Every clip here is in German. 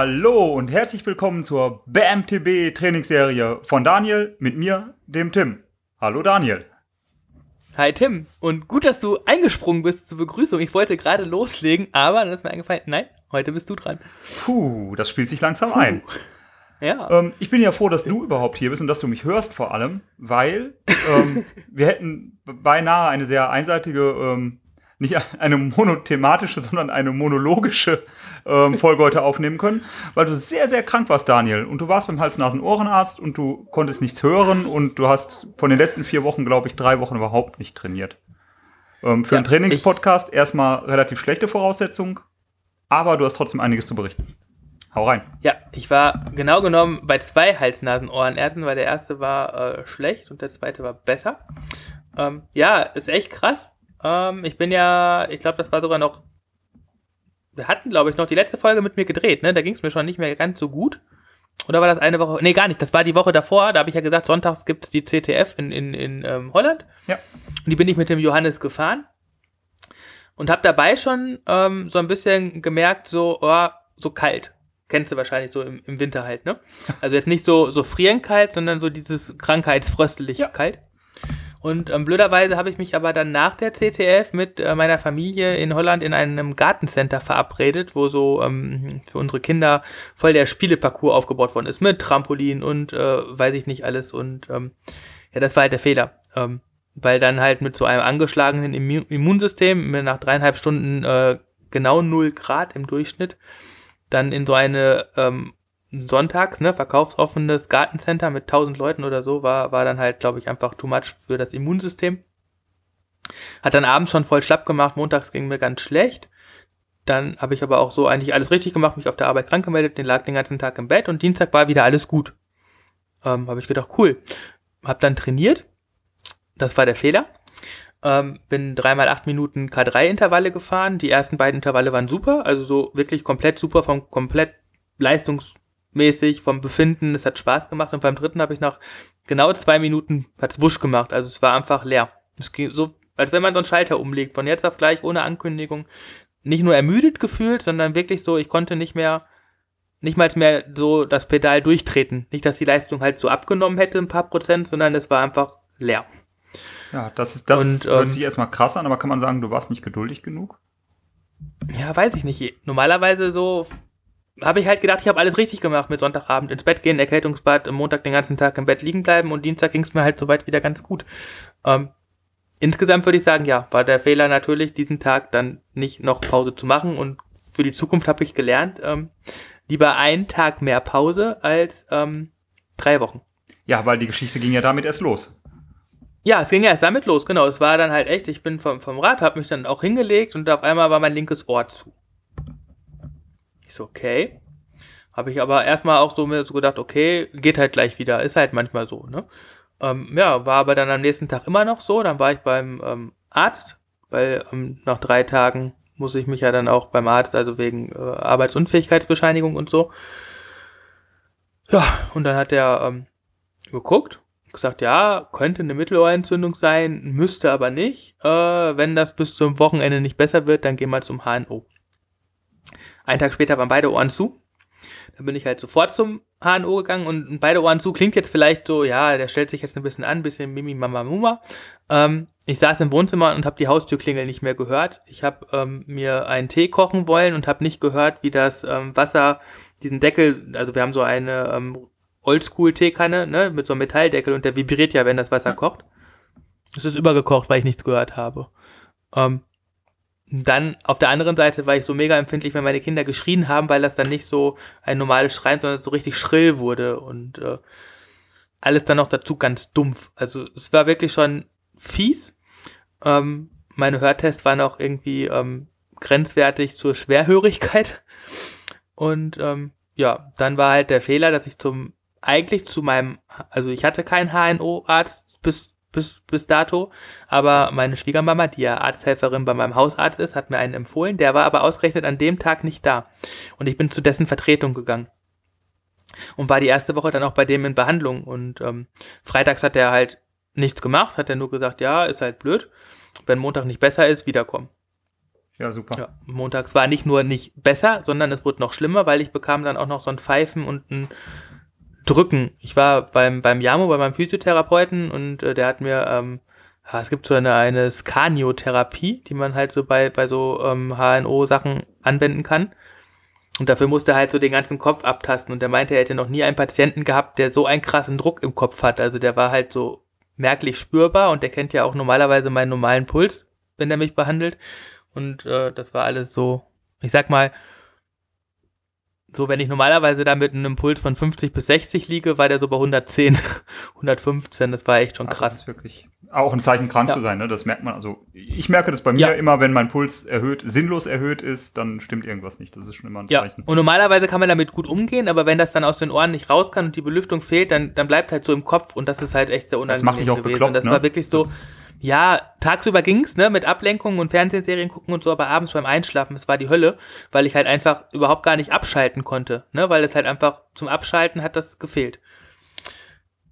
Hallo und herzlich willkommen zur BMTB Trainingsserie von Daniel mit mir, dem Tim. Hallo Daniel. Hi Tim und gut, dass du eingesprungen bist zur Begrüßung. Ich wollte gerade loslegen, aber dann ist mir eingefallen, nein, heute bist du dran. Puh, das spielt sich langsam Puh. ein. Ja. Ähm, ich bin ja froh, dass du überhaupt hier bist und dass du mich hörst vor allem, weil ähm, wir hätten beinahe eine sehr einseitige ähm, nicht eine monothematische, sondern eine monologische ähm, Folge heute aufnehmen können, weil du sehr, sehr krank warst, Daniel. Und du warst beim Hals-Nasen-Ohrenarzt und du konntest nichts hören und du hast von den letzten vier Wochen, glaube ich, drei Wochen überhaupt nicht trainiert. Ähm, für ja, einen Trainingspodcast erstmal relativ schlechte Voraussetzung, aber du hast trotzdem einiges zu berichten. Hau rein. Ja, ich war genau genommen bei zwei Hals-Nasen-Ohrenärzten, weil der erste war äh, schlecht und der zweite war besser. Ähm, ja, ist echt krass. Ähm, ich bin ja, ich glaube, das war sogar noch. Wir hatten, glaube ich, noch die letzte Folge mit mir gedreht, ne? Da ging es mir schon nicht mehr ganz so gut. Oder war das eine Woche? Nee, gar nicht. Das war die Woche davor. Da habe ich ja gesagt, sonntags gibt es die CTF in, in, in ähm, Holland. Ja. Und die bin ich mit dem Johannes gefahren. Und habe dabei schon ähm, so ein bisschen gemerkt, so, oh, so kalt. Kennst du wahrscheinlich so im, im Winter halt, ne? Also jetzt nicht so, so frierend kalt, sondern so dieses krankheitsfröstelig ja. kalt. Und ähm, blöderweise habe ich mich aber dann nach der CTF mit äh, meiner Familie in Holland in einem Gartencenter verabredet, wo so ähm, für unsere Kinder voll der Spieleparcours aufgebaut worden ist, mit Trampolin und äh, weiß ich nicht alles. Und ähm, ja, das war halt der Fehler. Ähm, weil dann halt mit so einem angeschlagenen Immunsystem, nach dreieinhalb Stunden äh, genau null Grad im Durchschnitt, dann in so eine ähm, sonntags, ne, verkaufsoffenes Gartencenter mit 1000 Leuten oder so, war, war dann halt, glaube ich, einfach too much für das Immunsystem. Hat dann abends schon voll schlapp gemacht, montags ging mir ganz schlecht. Dann habe ich aber auch so eigentlich alles richtig gemacht, mich auf der Arbeit krank gemeldet, den lag den ganzen Tag im Bett und Dienstag war wieder alles gut. Ähm, habe ich gedacht, cool. Hab dann trainiert. Das war der Fehler. Ähm, bin dreimal acht Minuten K3-Intervalle gefahren. Die ersten beiden Intervalle waren super, also so wirklich komplett super vom komplett Leistungs mäßig vom Befinden. Es hat Spaß gemacht und beim dritten habe ich nach genau zwei Minuten hat's wusch gemacht. Also es war einfach leer. Es ging so, als wenn man so einen Schalter umlegt, von jetzt auf gleich ohne Ankündigung. Nicht nur ermüdet gefühlt, sondern wirklich so, ich konnte nicht mehr, nicht mal mehr so das Pedal durchtreten. Nicht, dass die Leistung halt so abgenommen hätte, ein paar Prozent, sondern es war einfach leer. Ja, das ist, das und, hört ähm, sich erstmal krass an, aber kann man sagen, du warst nicht geduldig genug? Ja, weiß ich nicht. Normalerweise so habe ich halt gedacht, ich habe alles richtig gemacht mit Sonntagabend ins Bett gehen, Erkältungsbad, am Montag den ganzen Tag im Bett liegen bleiben und Dienstag ging es mir halt soweit wieder ganz gut. Ähm, insgesamt würde ich sagen, ja, war der Fehler natürlich, diesen Tag dann nicht noch Pause zu machen und für die Zukunft habe ich gelernt, ähm, lieber einen Tag mehr Pause als ähm, drei Wochen. Ja, weil die Geschichte ging ja damit erst los. Ja, es ging ja erst damit los, genau. Es war dann halt echt, ich bin vom, vom Rad, habe mich dann auch hingelegt und auf einmal war mein linkes Ohr zu. Ich so, okay. Habe ich aber erstmal auch so mir so gedacht, okay, geht halt gleich wieder. Ist halt manchmal so, ne? Ähm, ja, war aber dann am nächsten Tag immer noch so. Dann war ich beim ähm, Arzt, weil ähm, nach drei Tagen muss ich mich ja dann auch beim Arzt, also wegen äh, Arbeitsunfähigkeitsbescheinigung und so. Ja, und dann hat er ähm, geguckt, gesagt, ja, könnte eine Mittelohrentzündung sein, müsste aber nicht. Äh, wenn das bis zum Wochenende nicht besser wird, dann gehen wir zum HNO. Einen Tag später waren beide Ohren zu. Dann bin ich halt sofort zum HNO gegangen und beide Ohren zu klingt jetzt vielleicht so, ja, der stellt sich jetzt ein bisschen an, ein bisschen Mimi Mama Muma. Ähm, ich saß im Wohnzimmer und habe die Haustürklingel nicht mehr gehört. Ich habe ähm, mir einen Tee kochen wollen und habe nicht gehört, wie das ähm, Wasser, diesen Deckel, also wir haben so eine ähm, Oldschool-Teekanne, ne, mit so einem Metalldeckel und der vibriert ja, wenn das Wasser kocht. Es ist übergekocht, weil ich nichts gehört habe. Ähm, dann auf der anderen Seite war ich so mega empfindlich, wenn meine Kinder geschrien haben, weil das dann nicht so ein normales Schreien, sondern so richtig schrill wurde und äh, alles dann noch dazu ganz dumpf. Also es war wirklich schon fies. Ähm, meine Hörtests waren auch irgendwie ähm, grenzwertig zur Schwerhörigkeit. Und ähm, ja, dann war halt der Fehler, dass ich zum eigentlich zu meinem, also ich hatte keinen HNO-Arzt bis bis, bis dato. Aber meine Schwiegermama, die ja Arzthelferin bei meinem Hausarzt ist, hat mir einen empfohlen. Der war aber ausgerechnet an dem Tag nicht da. Und ich bin zu dessen Vertretung gegangen. Und war die erste Woche dann auch bei dem in Behandlung. Und ähm, freitags hat er halt nichts gemacht, hat er nur gesagt, ja, ist halt blöd. Wenn Montag nicht besser ist, wiederkommen. Ja, super. Ja, montags war nicht nur nicht besser, sondern es wurde noch schlimmer, weil ich bekam dann auch noch so ein Pfeifen und ein Drücken. Ich war beim, beim Jamo, bei meinem Physiotherapeuten und äh, der hat mir, ähm, es gibt so eine, eine Skaniotherapie, die man halt so bei, bei so ähm, HNO-Sachen anwenden kann. Und dafür musste er halt so den ganzen Kopf abtasten. Und der meinte, er hätte noch nie einen Patienten gehabt, der so einen krassen Druck im Kopf hat. Also der war halt so merklich spürbar und der kennt ja auch normalerweise meinen normalen Puls, wenn er mich behandelt. Und äh, das war alles so, ich sag mal, so wenn ich normalerweise da mit einem Puls von 50 bis 60 liege, war der so bei 110, 115. Das war echt schon krass. Das ist wirklich auch ein Zeichen, krank ja. zu sein. Ne? Das merkt man. Also ich merke das bei mir ja. immer, wenn mein Puls erhöht, sinnlos erhöht ist, dann stimmt irgendwas nicht. Das ist schon immer ein Zeichen. Ja. Und normalerweise kann man damit gut umgehen, aber wenn das dann aus den Ohren nicht raus kann und die Belüftung fehlt, dann, dann bleibt es halt so im Kopf und das ist halt echt sehr unangenehm Das macht dich auch gewesen. bekloppt, und das ne? war wirklich so. Das ja, tagsüber ging's, ne, mit Ablenkungen und Fernsehserien gucken und so, aber abends beim Einschlafen, es war die Hölle, weil ich halt einfach überhaupt gar nicht abschalten konnte, ne, weil es halt einfach zum Abschalten hat das gefehlt.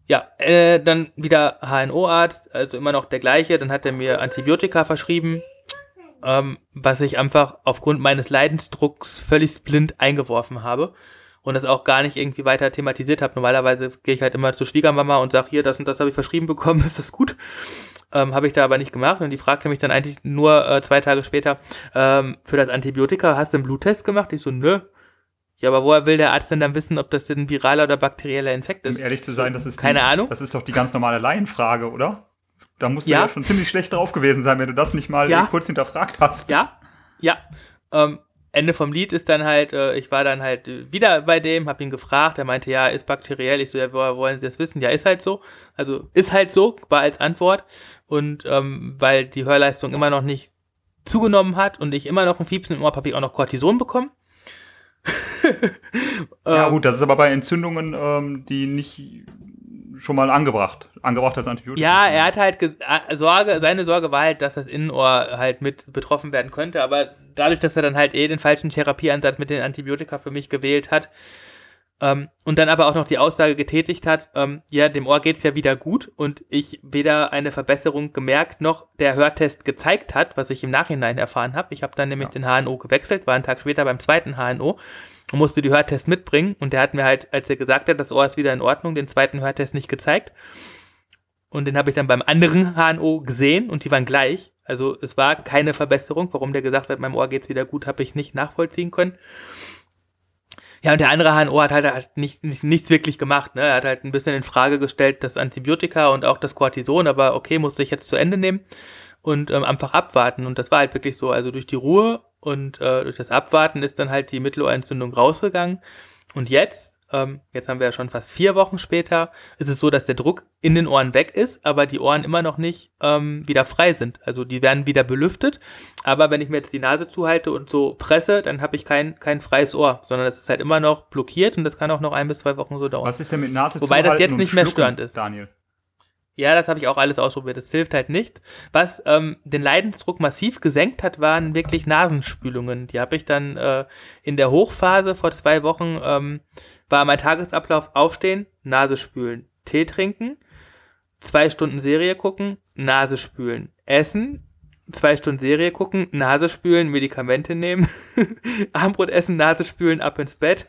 Ja, äh, dann wieder HNO-Arzt, also immer noch der gleiche, dann hat er mir Antibiotika verschrieben, ähm, was ich einfach aufgrund meines Leidensdrucks völlig blind eingeworfen habe und das auch gar nicht irgendwie weiter thematisiert habe. Normalerweise gehe ich halt immer zur Schwiegermama und sage, hier, das und das habe ich verschrieben bekommen, ist das gut? Ähm, habe ich da aber nicht gemacht und die fragte mich dann eigentlich nur äh, zwei Tage später, ähm, für das Antibiotika, hast du einen Bluttest gemacht? Ich so, nö. Ja, aber woher will der Arzt denn dann wissen, ob das ein viraler oder bakterieller Infekt ist? Um ehrlich zu sein, das ist keine die, Ahnung. Das ist doch die ganz normale Laienfrage, oder? Da musst du ja. ja schon ziemlich schlecht drauf gewesen sein, wenn du das nicht mal ja. kurz hinterfragt hast. Ja, ja. Ähm, Ende vom Lied ist dann halt, äh, ich war dann halt wieder bei dem, hab ihn gefragt, er meinte, ja, ist bakteriell. Ich so, ja, woher wollen Sie das wissen? Ja, ist halt so. Also ist halt so, war als Antwort. Und ähm, weil die Hörleistung immer noch nicht zugenommen hat und ich immer noch ein Fiepsen im Ohr habe ich auch noch Cortison bekommen. ja gut, das ist aber bei Entzündungen, ähm, die nicht schon mal angebracht, angebracht als Antibiotikum. Ja, er hat halt äh, Sorge, seine Sorge war halt, dass das Innenohr halt mit betroffen werden könnte, aber dadurch, dass er dann halt eh den falschen Therapieansatz mit den Antibiotika für mich gewählt hat, ähm, und dann aber auch noch die Aussage getätigt hat, ähm, ja, dem Ohr geht's ja wieder gut und ich weder eine Verbesserung gemerkt noch der Hörtest gezeigt hat, was ich im Nachhinein erfahren habe. Ich habe dann nämlich ja. den HNO gewechselt, war einen Tag später beim zweiten HNO und musste die Hörtest mitbringen und der hat mir halt, als er gesagt hat, das Ohr ist wieder in Ordnung, den zweiten Hörtest nicht gezeigt. Und den habe ich dann beim anderen HNO gesehen und die waren gleich. Also es war keine Verbesserung. Warum der gesagt hat, meinem Ohr geht's wieder gut, habe ich nicht nachvollziehen können. Ja, und der andere HNO hat halt, halt nicht, nicht, nichts wirklich gemacht. Ne? Er hat halt ein bisschen in Frage gestellt, das Antibiotika und auch das Cortison, aber okay, musste ich jetzt zu Ende nehmen und ähm, einfach abwarten. Und das war halt wirklich so. Also durch die Ruhe und äh, durch das Abwarten ist dann halt die Mittelohrentzündung rausgegangen. Und jetzt ähm, jetzt haben wir ja schon fast vier Wochen später, ist es so, dass der Druck in den Ohren weg ist, aber die Ohren immer noch nicht ähm, wieder frei sind. Also die werden wieder belüftet, aber wenn ich mir jetzt die Nase zuhalte und so presse, dann habe ich kein, kein freies Ohr, sondern es ist halt immer noch blockiert und das kann auch noch ein bis zwei Wochen so dauern. Was ist denn mit Nase Wobei das jetzt nicht mehr störend ist. Daniel. Ja, das habe ich auch alles ausprobiert. Das hilft halt nicht. Was ähm, den Leidensdruck massiv gesenkt hat, waren wirklich Nasenspülungen. Die habe ich dann äh, in der Hochphase vor zwei Wochen ähm, war mein Tagesablauf aufstehen, Nase spülen, Tee trinken, zwei Stunden Serie gucken, Nase spülen, essen, zwei Stunden Serie gucken, Nase spülen, Medikamente nehmen, Abendbrot essen, Nase spülen, ab ins Bett,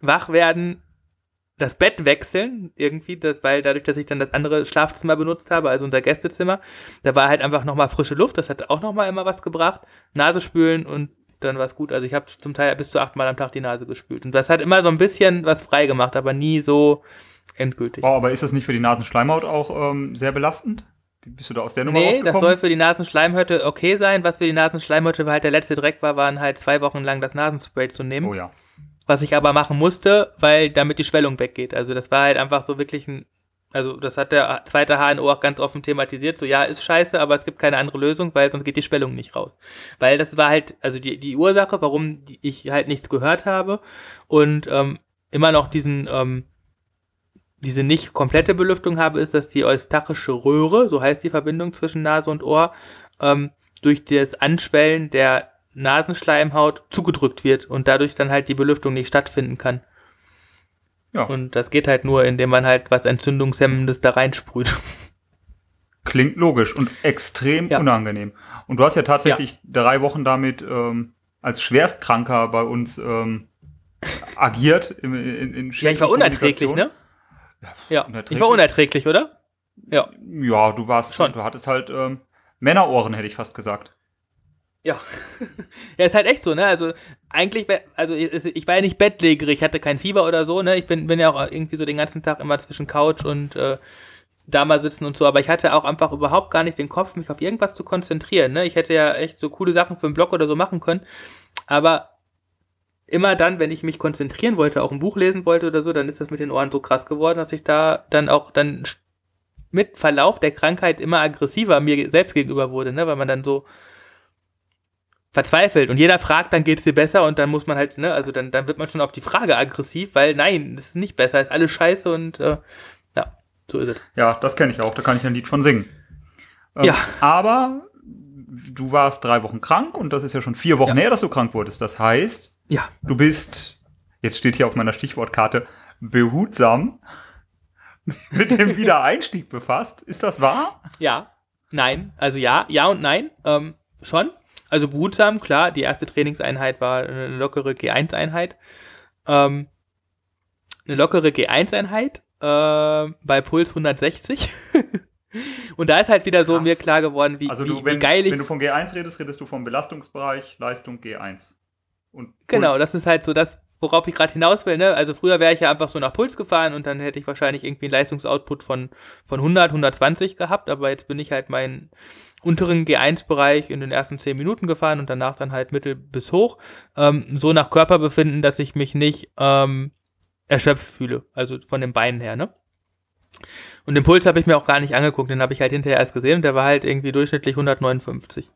wach werden, das Bett wechseln, irgendwie, das, weil dadurch, dass ich dann das andere Schlafzimmer benutzt habe, also unser Gästezimmer, da war halt einfach nochmal frische Luft, das hat auch nochmal immer was gebracht, Nase spülen und dann war es gut. Also ich habe zum Teil bis zu achtmal am Tag die Nase gespült. Und das hat immer so ein bisschen was frei gemacht, aber nie so endgültig. Oh, aber ist das nicht für die Nasenschleimhaut auch ähm, sehr belastend? Wie bist du da aus der Nummer nee, rausgekommen? das soll für die Nasenschleimhäute okay sein. Was für die Nasenschleimhäute halt der letzte Dreck war, waren halt zwei Wochen lang das Nasenspray zu nehmen. Oh ja. Was ich aber machen musste, weil damit die Schwellung weggeht. Also das war halt einfach so wirklich ein also das hat der zweite HNO auch ganz offen thematisiert, so ja, ist scheiße, aber es gibt keine andere Lösung, weil sonst geht die Schwellung nicht raus. Weil das war halt, also die, die Ursache, warum ich halt nichts gehört habe und ähm, immer noch diesen, ähm, diese nicht komplette Belüftung habe, ist, dass die eustachische Röhre, so heißt die Verbindung zwischen Nase und Ohr, ähm, durch das Anschwellen der Nasenschleimhaut zugedrückt wird und dadurch dann halt die Belüftung nicht stattfinden kann. Ja. Und das geht halt nur, indem man halt was Entzündungshemmendes da reinsprüht. Klingt logisch und extrem ja. unangenehm. Und du hast ja tatsächlich ja. drei Wochen damit ähm, als Schwerstkranker bei uns ähm, agiert. In, in, in ja, ich war unerträglich, ne? Ja, ja. ich war unerträglich, oder? Ja. Ja, du warst schon. Du hattest halt ähm, Männerohren, hätte ich fast gesagt. Ja. ja, ist halt echt so, ne? Also eigentlich, also ich war ja nicht bettlägerig, ich hatte kein Fieber oder so, ne? Ich bin, bin ja auch irgendwie so den ganzen Tag immer zwischen Couch und äh, da mal sitzen und so, aber ich hatte auch einfach überhaupt gar nicht den Kopf, mich auf irgendwas zu konzentrieren, ne? Ich hätte ja echt so coole Sachen für einen Blog oder so machen können, aber immer dann, wenn ich mich konzentrieren wollte, auch ein Buch lesen wollte oder so, dann ist das mit den Ohren so krass geworden, dass ich da dann auch dann mit Verlauf der Krankheit immer aggressiver mir selbst gegenüber wurde, ne? Weil man dann so verzweifelt und jeder fragt, dann geht's dir besser und dann muss man halt, ne, also dann, dann wird man schon auf die Frage aggressiv, weil nein, das ist nicht besser, ist alles scheiße und äh, ja, so ist es. Ja, das kenne ich auch, da kann ich ein Lied von singen. Ähm, ja. Aber du warst drei Wochen krank und das ist ja schon vier Wochen ja. her, dass du krank wurdest. Das heißt, ja. du bist, jetzt steht hier auf meiner Stichwortkarte, behutsam mit dem Wiedereinstieg befasst. Ist das wahr? Ja, nein, also ja, ja und nein, ähm, schon. Also behutsam, klar, die erste Trainingseinheit war eine lockere G1-Einheit. Ähm, eine lockere G1-Einheit äh, bei Puls 160. Und da ist halt wieder Krass. so mir klar geworden, wie, also du, wie, wenn, wie geil ich. Wenn du von G1 redest, redest du vom Belastungsbereich, Leistung G1. Und genau, das ist halt so das, worauf ich gerade hinaus will. Ne? Also früher wäre ich ja einfach so nach Puls gefahren und dann hätte ich wahrscheinlich irgendwie einen Leistungsoutput von, von 100, 120 gehabt, aber jetzt bin ich halt meinen unteren G1-Bereich in den ersten 10 Minuten gefahren und danach dann halt mittel bis hoch. Ähm, so nach Körperbefinden, dass ich mich nicht ähm, erschöpft fühle, also von den Beinen her. Ne? Und den Puls habe ich mir auch gar nicht angeguckt, den habe ich halt hinterher erst gesehen und der war halt irgendwie durchschnittlich 159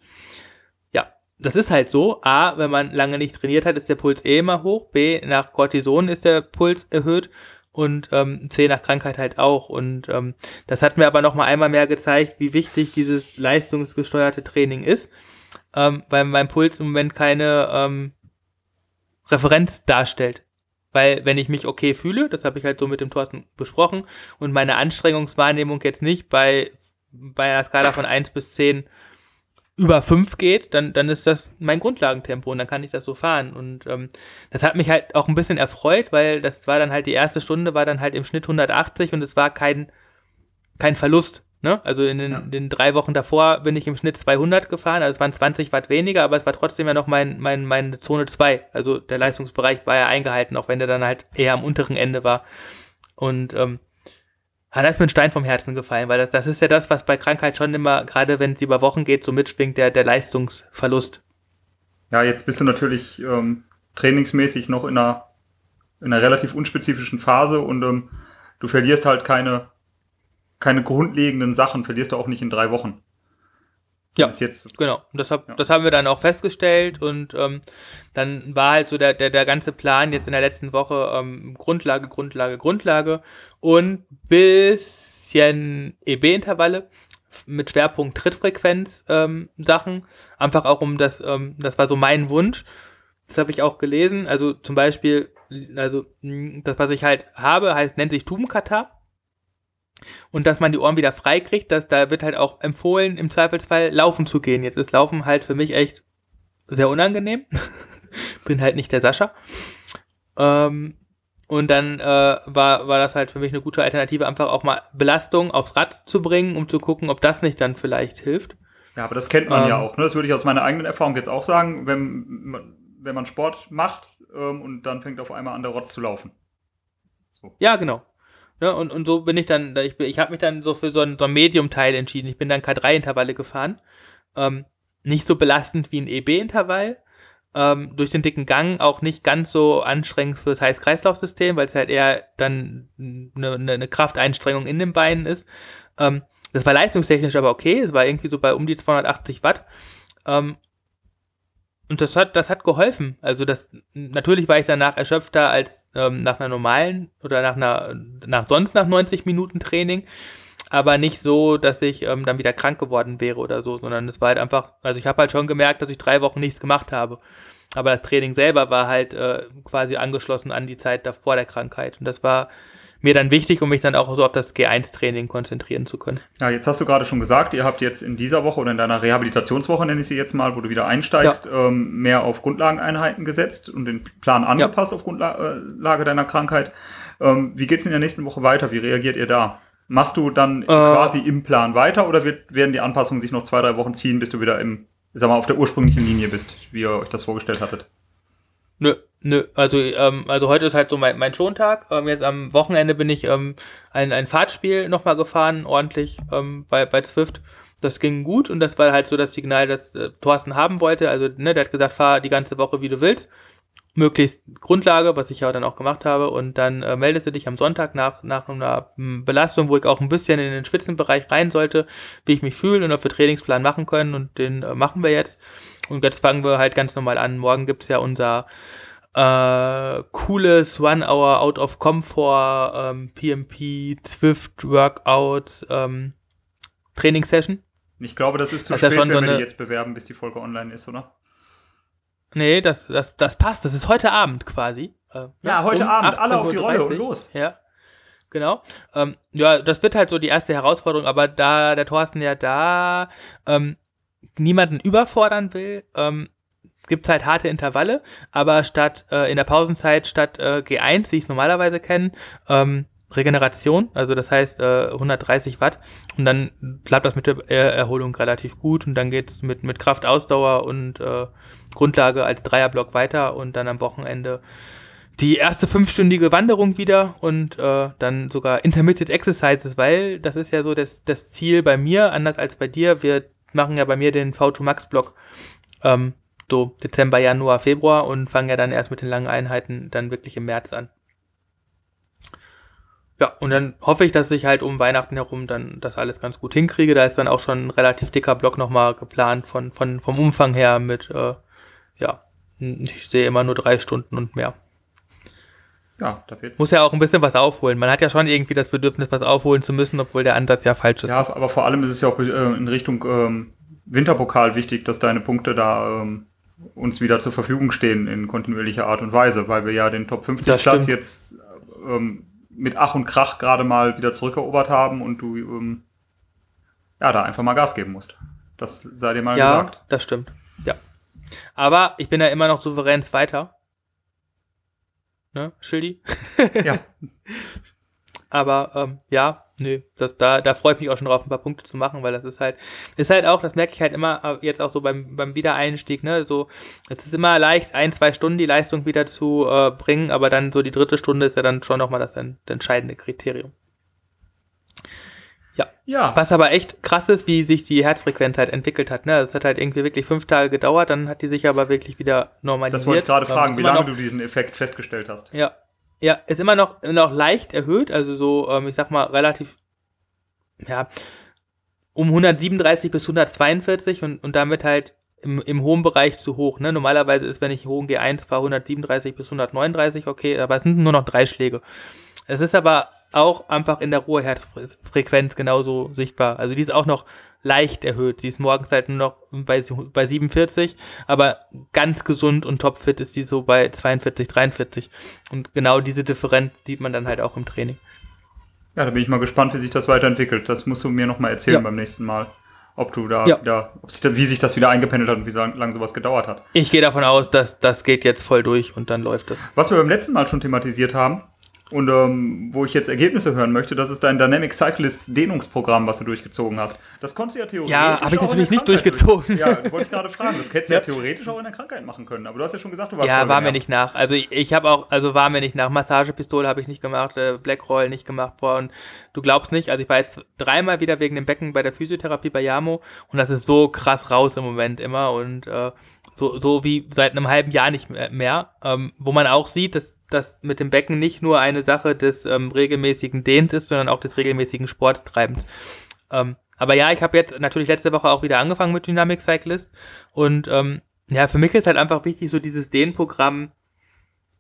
das ist halt so. A, wenn man lange nicht trainiert hat, ist der Puls eh immer hoch. B, nach Cortison ist der Puls erhöht. Und ähm, C, nach Krankheit halt auch. Und ähm, das hat mir aber noch mal einmal mehr gezeigt, wie wichtig dieses leistungsgesteuerte Training ist. Ähm, weil mein Puls im Moment keine ähm, Referenz darstellt. Weil wenn ich mich okay fühle, das habe ich halt so mit dem Thorsten besprochen, und meine Anstrengungswahrnehmung jetzt nicht bei, bei einer Skala von 1 bis 10 über fünf geht, dann, dann ist das mein Grundlagentempo und dann kann ich das so fahren. Und ähm, das hat mich halt auch ein bisschen erfreut, weil das war dann halt die erste Stunde, war dann halt im Schnitt 180 und es war kein, kein Verlust. Ne? Also in den, ja. den drei Wochen davor bin ich im Schnitt 200 gefahren, also es waren 20 Watt weniger, aber es war trotzdem ja noch mein, mein, meine Zone 2. Also der Leistungsbereich war ja eingehalten, auch wenn der dann halt eher am unteren Ende war. Und ähm, Ah, da ist mir ein Stein vom Herzen gefallen, weil das, das ist ja das, was bei Krankheit schon immer, gerade wenn es über Wochen geht, so mitschwingt, der, der Leistungsverlust. Ja, jetzt bist du natürlich ähm, trainingsmäßig noch in einer, in einer relativ unspezifischen Phase und ähm, du verlierst halt keine, keine grundlegenden Sachen, verlierst du auch nicht in drei Wochen. Ja, jetzt, genau. Das, hab, ja. das haben wir dann auch festgestellt und ähm, dann war halt so der, der, der ganze Plan jetzt in der letzten Woche ähm, Grundlage, Grundlage, Grundlage und bisschen EB-Intervalle mit Schwerpunkt Trittfrequenz ähm, Sachen. Einfach auch um das, ähm, das war so mein Wunsch. Das habe ich auch gelesen. Also zum Beispiel, also das, was ich halt habe, heißt, nennt sich Tubenkata und dass man die Ohren wieder frei kriegt, dass da wird halt auch empfohlen, im Zweifelsfall laufen zu gehen. Jetzt ist Laufen halt für mich echt sehr unangenehm. Bin halt nicht der Sascha. Ähm, und dann äh, war, war das halt für mich eine gute Alternative, einfach auch mal Belastung aufs Rad zu bringen, um zu gucken, ob das nicht dann vielleicht hilft. Ja, aber das kennt man ähm, ja auch. Ne? Das würde ich aus meiner eigenen Erfahrung jetzt auch sagen, wenn, wenn man Sport macht ähm, und dann fängt auf einmal an, der Rotz zu laufen. So. Ja, genau. Ne, und, und so bin ich dann, ich, ich habe mich dann so für so ein, so ein Medium-Teil entschieden. Ich bin dann K3-Intervalle gefahren. Ähm, nicht so belastend wie ein EB-Intervall. Ähm, durch den dicken Gang auch nicht ganz so anstrengend fürs Heiß-Kreislauf-System, weil es halt eher dann eine, eine Krafteinstrengung in den Beinen ist. Ähm, das war leistungstechnisch aber okay. Es war irgendwie so bei um die 280 Watt. Ähm, und das hat, das hat geholfen. Also das, natürlich war ich danach erschöpfter als ähm, nach einer normalen oder nach einer, nach sonst nach 90 Minuten Training, aber nicht so, dass ich ähm, dann wieder krank geworden wäre oder so, sondern es war halt einfach, also ich habe halt schon gemerkt, dass ich drei Wochen nichts gemacht habe. Aber das Training selber war halt äh, quasi angeschlossen an die Zeit davor der Krankheit. Und das war mir dann wichtig, um mich dann auch so auf das G1-Training konzentrieren zu können. Ja, jetzt hast du gerade schon gesagt, ihr habt jetzt in dieser Woche oder in deiner Rehabilitationswoche, nenne ich sie jetzt mal, wo du wieder einsteigst, ja. ähm, mehr auf Grundlageneinheiten gesetzt und den Plan angepasst ja. auf Grundlage äh, deiner Krankheit. Ähm, wie geht's in der nächsten Woche weiter? Wie reagiert ihr da? Machst du dann äh, quasi im Plan weiter oder wird, werden die Anpassungen sich noch zwei, drei Wochen ziehen, bis du wieder im, sag mal, auf der ursprünglichen Linie bist, wie ihr euch das vorgestellt hattet? Nö, nö. Also, ähm, also heute ist halt so mein, mein Schontag. Ähm, jetzt am Wochenende bin ich ähm, ein, ein Fahrtspiel nochmal gefahren, ordentlich ähm, bei, bei Zwift. Das ging gut und das war halt so das Signal, das äh, Thorsten haben wollte. Also, ne, der hat gesagt, fahr die ganze Woche, wie du willst möglichst Grundlage, was ich ja dann auch gemacht habe. Und dann äh, meldest du dich am Sonntag nach, nach einer hm, Belastung, wo ich auch ein bisschen in den Spitzenbereich rein sollte, wie ich mich fühle und ob wir Trainingsplan machen können. Und den äh, machen wir jetzt. Und jetzt fangen wir halt ganz normal an. Morgen gibt's ja unser äh, cooles One-Hour Out of Comfort ähm, PMP Zwift Workout ähm, Trainingssession. Ich glaube, das ist zu das spät, wenn so wir die jetzt bewerben, bis die Folge online ist, oder? Nee, das, das, das passt. Das ist heute Abend quasi. Äh, ja, heute um Abend. Alle auf die Rolle und los. Ja. Genau. Ähm, ja, das wird halt so die erste Herausforderung, aber da der Thorsten ja da ähm, niemanden überfordern will, ähm, gibt es halt harte Intervalle, aber statt äh, in der Pausenzeit statt äh, G1, wie ich es normalerweise kenne, ähm, Regeneration, also das heißt äh, 130 Watt und dann klappt das mit der Erholung relativ gut und dann geht's mit, mit Kraft, Ausdauer und äh, Grundlage als Dreierblock weiter und dann am Wochenende die erste fünfstündige Wanderung wieder und äh, dann sogar Intermittent Exercises, weil das ist ja so das, das Ziel bei mir, anders als bei dir. Wir machen ja bei mir den V2 Max Block ähm, so Dezember, Januar, Februar und fangen ja dann erst mit den langen Einheiten dann wirklich im März an. Ja, und dann hoffe ich, dass ich halt um Weihnachten herum dann das alles ganz gut hinkriege. Da ist dann auch schon ein relativ dicker Block nochmal geplant von, von, vom Umfang her mit, äh, ja, ich sehe immer nur drei Stunden und mehr. Ja, da wird's. Muss ja auch ein bisschen was aufholen. Man hat ja schon irgendwie das Bedürfnis, was aufholen zu müssen, obwohl der Ansatz ja falsch ist. Ja, aber vor allem ist es ja auch äh, in Richtung ähm, Winterpokal wichtig, dass deine Punkte da ähm, uns wieder zur Verfügung stehen in kontinuierlicher Art und Weise, weil wir ja den Top 50 Platz jetzt ähm, mit Ach und Krach gerade mal wieder zurückerobert haben und du ähm, ja da einfach mal Gas geben musst. Das sei dir mal ja, gesagt. Ja, das stimmt. Ja. Aber ich bin ja immer noch souverän Zweiter. Ne, Schildi? ja. Aber ähm, ja, nö, das, da, da freue ich mich auch schon drauf, ein paar Punkte zu machen, weil das ist halt, ist halt auch, das merke ich halt immer äh, jetzt auch so beim, beim Wiedereinstieg, ne, so, es ist immer leicht, ein, zwei Stunden die Leistung wieder zu äh, bringen, aber dann so die dritte Stunde ist ja dann schon nochmal das, das entscheidende Kriterium. Ja. ja. Was aber echt krass ist, wie sich die Herzfrequenz halt entwickelt hat. Ne? Das hat halt irgendwie wirklich fünf Tage gedauert, dann hat die sich aber wirklich wieder normalisiert. Das wollte ich gerade fragen, wie lange du diesen Effekt festgestellt hast. Ja, ja, ist immer noch, noch leicht erhöht, also so, ähm, ich sag mal, relativ, ja, um 137 bis 142 und, und damit halt im, im hohen Bereich zu hoch. Ne? Normalerweise ist, wenn ich hohen G1 fahre, 137 bis 139, okay, aber es sind nur noch drei Schläge. Es ist aber auch einfach in der Ruheherzfrequenz genauso sichtbar. Also die ist auch noch leicht erhöht. Sie ist morgens halt nur noch bei, bei 47, aber ganz gesund und topfit ist die so bei 42, 43. Und genau diese Differenz sieht man dann halt auch im Training. Ja, da bin ich mal gespannt, wie sich das weiterentwickelt. Das musst du mir nochmal erzählen ja. beim nächsten Mal. Ob du da ja. wieder, da, wie sich das wieder eingependelt hat und wie lange sowas gedauert hat. Ich gehe davon aus, dass das geht jetzt voll durch und dann läuft es. Was wir beim letzten Mal schon thematisiert haben, und ähm, wo ich jetzt Ergebnisse hören möchte, das ist dein Dynamic Cyclist Dehnungsprogramm, was du durchgezogen hast. Das konntest du ja theoretisch. Ja, habe ich natürlich nicht durchgezogen. Ja, wollte ich gerade fragen. Das hättest du ja. ja. theoretisch auch in der Krankheit machen können. Aber du hast ja schon gesagt, du warst Ja, war mir nicht nach. Also ich, ich habe auch, also war mir nicht nach. Massagepistole habe ich nicht gemacht, äh, Blackroll nicht gemacht. Boah, und du glaubst nicht, also ich war jetzt dreimal wieder wegen dem Becken bei der Physiotherapie bei Yamo und das ist so krass raus im Moment immer und äh, so, so wie seit einem halben Jahr nicht mehr, ähm, wo man auch sieht, dass das mit dem Becken nicht nur eine Sache des ähm, regelmäßigen Dehns ist, sondern auch des regelmäßigen Sportstreibens. Ähm, aber ja, ich habe jetzt natürlich letzte Woche auch wieder angefangen mit Dynamic Cyclist und ähm, ja, für mich ist halt einfach wichtig, so dieses Dehnprogramm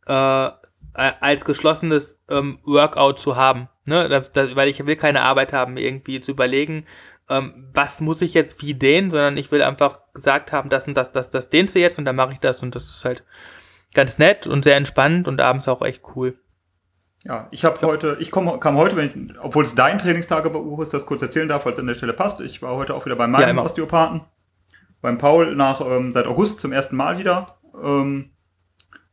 äh, als geschlossenes ähm, Workout zu haben. Ne? Das, das, weil ich will keine Arbeit haben, irgendwie zu überlegen, ähm, was muss ich jetzt wie dehnen, sondern ich will einfach gesagt haben, das und das, das, das dehnst du jetzt und dann mache ich das und das ist halt ganz nett und sehr entspannt und abends auch echt cool. Ja, ich habe heute, ich komm, kam heute, wenn ich, obwohl es dein Trainingstagebuch ist, das kurz erzählen darf, falls es an der Stelle passt. Ich war heute auch wieder bei meinem Ja. Osteopathen, beim Paul, nach ähm, seit August zum ersten Mal wieder. Ähm,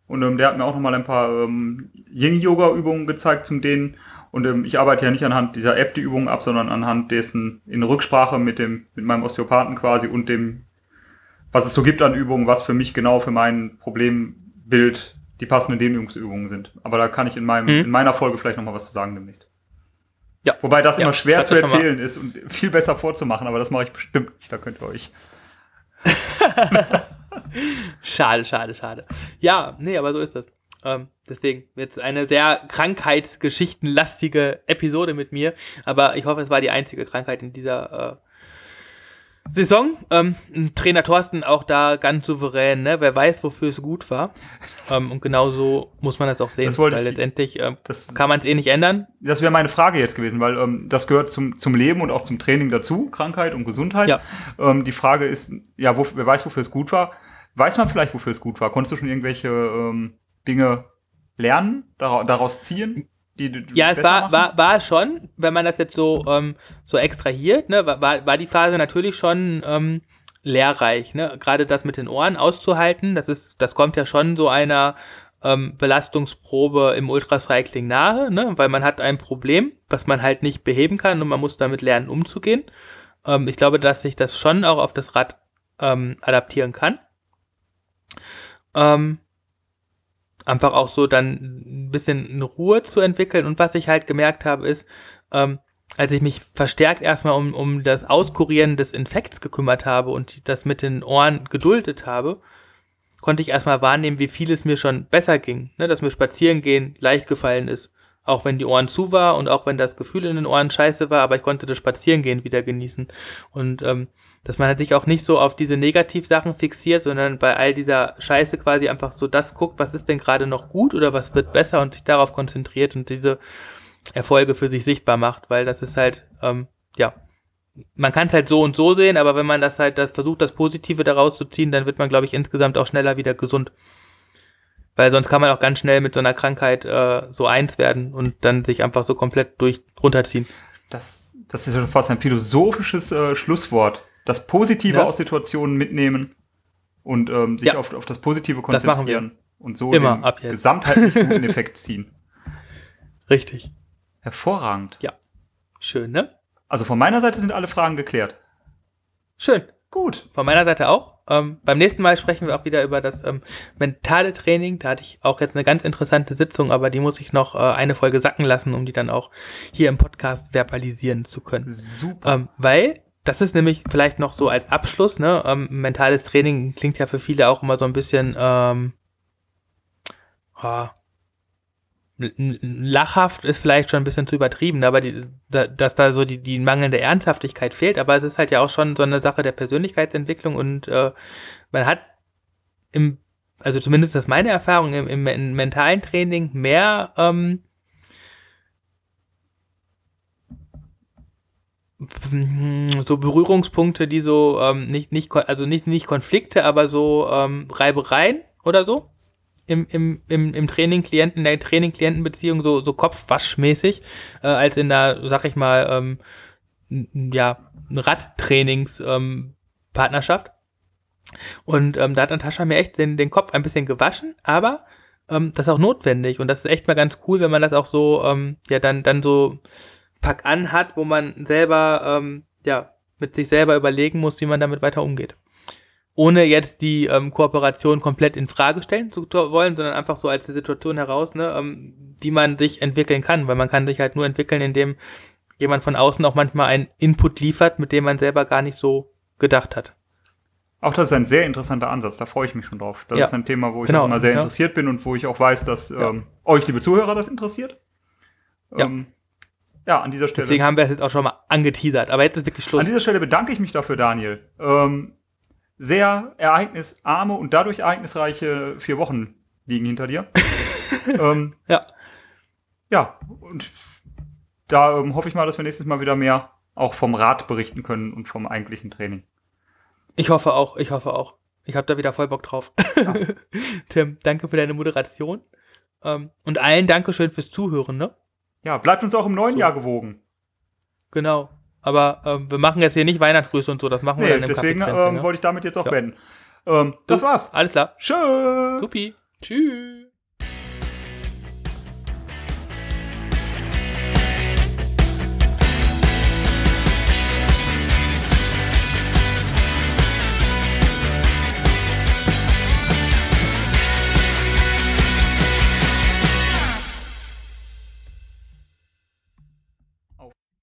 und ähm, der hat mir auch nochmal ein paar ähm, Yin-Yoga-Übungen gezeigt zum Dehnen. Und ähm, ich arbeite ja nicht anhand dieser App die Übungen ab, sondern anhand dessen in Rücksprache mit dem, mit meinem Osteopathen quasi und dem, was es so gibt an Übungen, was für mich genau für mein Problembild die passenden Dehnungsübungen sind. Aber da kann ich in, meinem, Mhm. in meiner Folge vielleicht nochmal was zu sagen demnächst. Ja. Wobei das Ja, immer schwer zu erzählen ist und viel besser vorzumachen, aber das mache ich bestimmt nicht. Da könnt ihr euch. Schade, schade, schade. Ja, nee, aber so ist das. Ähm, deswegen jetzt eine sehr krankheitsgeschichtenlastige Episode mit mir. Aber ich hoffe, es war die einzige Krankheit in dieser äh, Saison. Ähm, Trainer Thorsten auch da ganz souverän, ne? Wer weiß, wofür es gut war. Ähm, und genauso muss man das auch sehen. Das weil ich- letztendlich ähm, Das, kann man es eh nicht ändern. das wäre meine Frage jetzt gewesen, weil ähm, das gehört zum, zum Leben und auch zum Training dazu, Krankheit und Gesundheit. Ja. Ähm, die Frage ist, ja, wo, wer weiß, wofür es gut war. Weiß man vielleicht, wofür es gut war? Konntest du schon irgendwelche ähm, Dinge lernen, daraus, ziehen? Die, du Ja, es war, machen? war, war schon, wenn man das jetzt so, ähm, so extrahiert, ne, war- war, war die Phase natürlich schon ähm, lehrreich, ne? Gerade das mit den Ohren auszuhalten, das ist, das kommt ja schon so einer ähm, Belastungsprobe im Ultracycling nahe, ne? Weil man hat ein Problem, was man halt nicht beheben kann und man muss damit lernen, umzugehen. Ähm, ich glaube, dass sich das schon auch auf das Rad ähm, adaptieren kann. Ähm, einfach auch so dann ein bisschen Ruhe zu entwickeln. Und was ich halt gemerkt habe, ist, ähm, als ich mich verstärkt erstmal um, um das Auskurieren des Infekts gekümmert habe und das mit den Ohren geduldet habe, konnte ich erstmal wahrnehmen, wie viel es mir schon besser ging. Ne, dass mir spazieren gehen leicht gefallen ist. Auch wenn die Ohren zu war und auch wenn das Gefühl in den Ohren scheiße war, aber ich konnte das Spazierengehen wieder genießen. Und ähm, dass man sich auch nicht so auf diese Negativsachen fixiert, sondern bei all dieser Scheiße quasi einfach so das guckt, was ist denn gerade noch gut oder was wird besser und sich darauf konzentriert und diese Erfolge für sich sichtbar macht, weil das ist halt, ähm, ja, man kann es halt so und so sehen, aber wenn man das halt, das versucht, das Positive daraus zu ziehen, dann wird man, glaube ich, insgesamt auch schneller wieder gesund. Weil sonst kann man auch ganz schnell mit so einer Krankheit äh, so eins werden und dann sich einfach so komplett durch runterziehen. Das, das ist schon fast ein philosophisches äh, Schlusswort. Das Positive Ja. aus Situationen mitnehmen und ähm, sich Ja. auf, auf das Positive Das konzentrieren und so Immer, den ab jetzt. gesamtheitlich guten Effekt ziehen. Richtig. Hervorragend. Schön, ne? Also von meiner Seite sind alle Fragen geklärt. Schön. Gut. Von meiner Seite auch. Ähm, beim nächsten Mal sprechen wir auch wieder über das ähm, mentale Training. Da hatte ich auch jetzt eine ganz interessante Sitzung, aber die muss ich noch äh, eine Folge sacken lassen, um die dann auch hier im Podcast verbalisieren zu können. Super. Ähm, weil das ist nämlich vielleicht noch so als Abschluss, ne? Ähm, mentales Training klingt ja für viele auch immer so ein bisschen ähm, ah, l- l- lachhaft ist vielleicht schon ein bisschen zu übertrieben, aber die, da, dass da so die, die mangelnde Ernsthaftigkeit fehlt, aber es ist halt ja auch schon so eine Sache der Persönlichkeitsentwicklung und äh, man hat im, also zumindest ist das meine Erfahrung, im, im, men- mentalen Training mehr ähm, so Berührungspunkte, die so ähm, nicht, nicht, also nicht, nicht Konflikte, aber so ähm, Reibereien oder so im, im, im, im Training Klienten, in der Training-Klienten-Beziehung so, so kopfwaschmäßig, äh, als in der, sag ich mal, ähm, ja, Radtrainings-Partnerschaft. Ähm, und ähm, da hat Natascha mir echt den, den Kopf ein bisschen gewaschen, aber ähm, das ist auch notwendig und das ist echt mal ganz cool, wenn man das auch so, ähm, ja, dann, dann so pack an hat, wo man selber, ähm, ja, mit sich selber überlegen muss, wie man damit weiter umgeht. Ohne jetzt die ähm, Kooperation komplett in Frage stellen zu wollen, sondern einfach so als die Situation heraus, ne, ähm, wie man sich entwickeln kann, weil man kann sich halt nur entwickeln, indem jemand von außen auch manchmal einen Input liefert, mit dem man selber gar nicht so gedacht hat. Auch das ist ein sehr interessanter Ansatz, da freue ich mich schon drauf. Das Ja. ist ein Thema, wo ich Genau, immer sehr ja. interessiert bin und wo ich auch weiß, dass Ja. ähm, euch, liebe Zuhörer, das interessiert. Ja. Ähm, ja, an dieser Stelle. Deswegen haben wir es jetzt auch schon mal angeteasert. Aber jetzt ist wirklich Schluss. An dieser Stelle bedanke ich mich dafür, Daniel. Ähm, sehr ereignisarme und dadurch ereignisreiche vier Wochen liegen hinter dir. ähm, Ja. Ja, und da ähm, hoffe ich mal, dass wir nächstes Mal wieder mehr auch vom Rad berichten können und vom eigentlichen Training. Ich hoffe auch, ich hoffe auch. Ich habe da wieder voll Bock drauf. Tim, danke für deine Moderation. Ähm, und allen Dankeschön fürs Zuhören, ne? Ja, bleibt uns auch im neuen So. Jahr gewogen. Genau. Aber ähm, wir machen jetzt hier nicht Weihnachtsgrüße und so, das machen wir Nee, dann im deswegen ähm, ne? wollte ich damit jetzt auch Ja. beenden. Ähm, das war's. Alles klar. Tschö. Supi. Tschüss.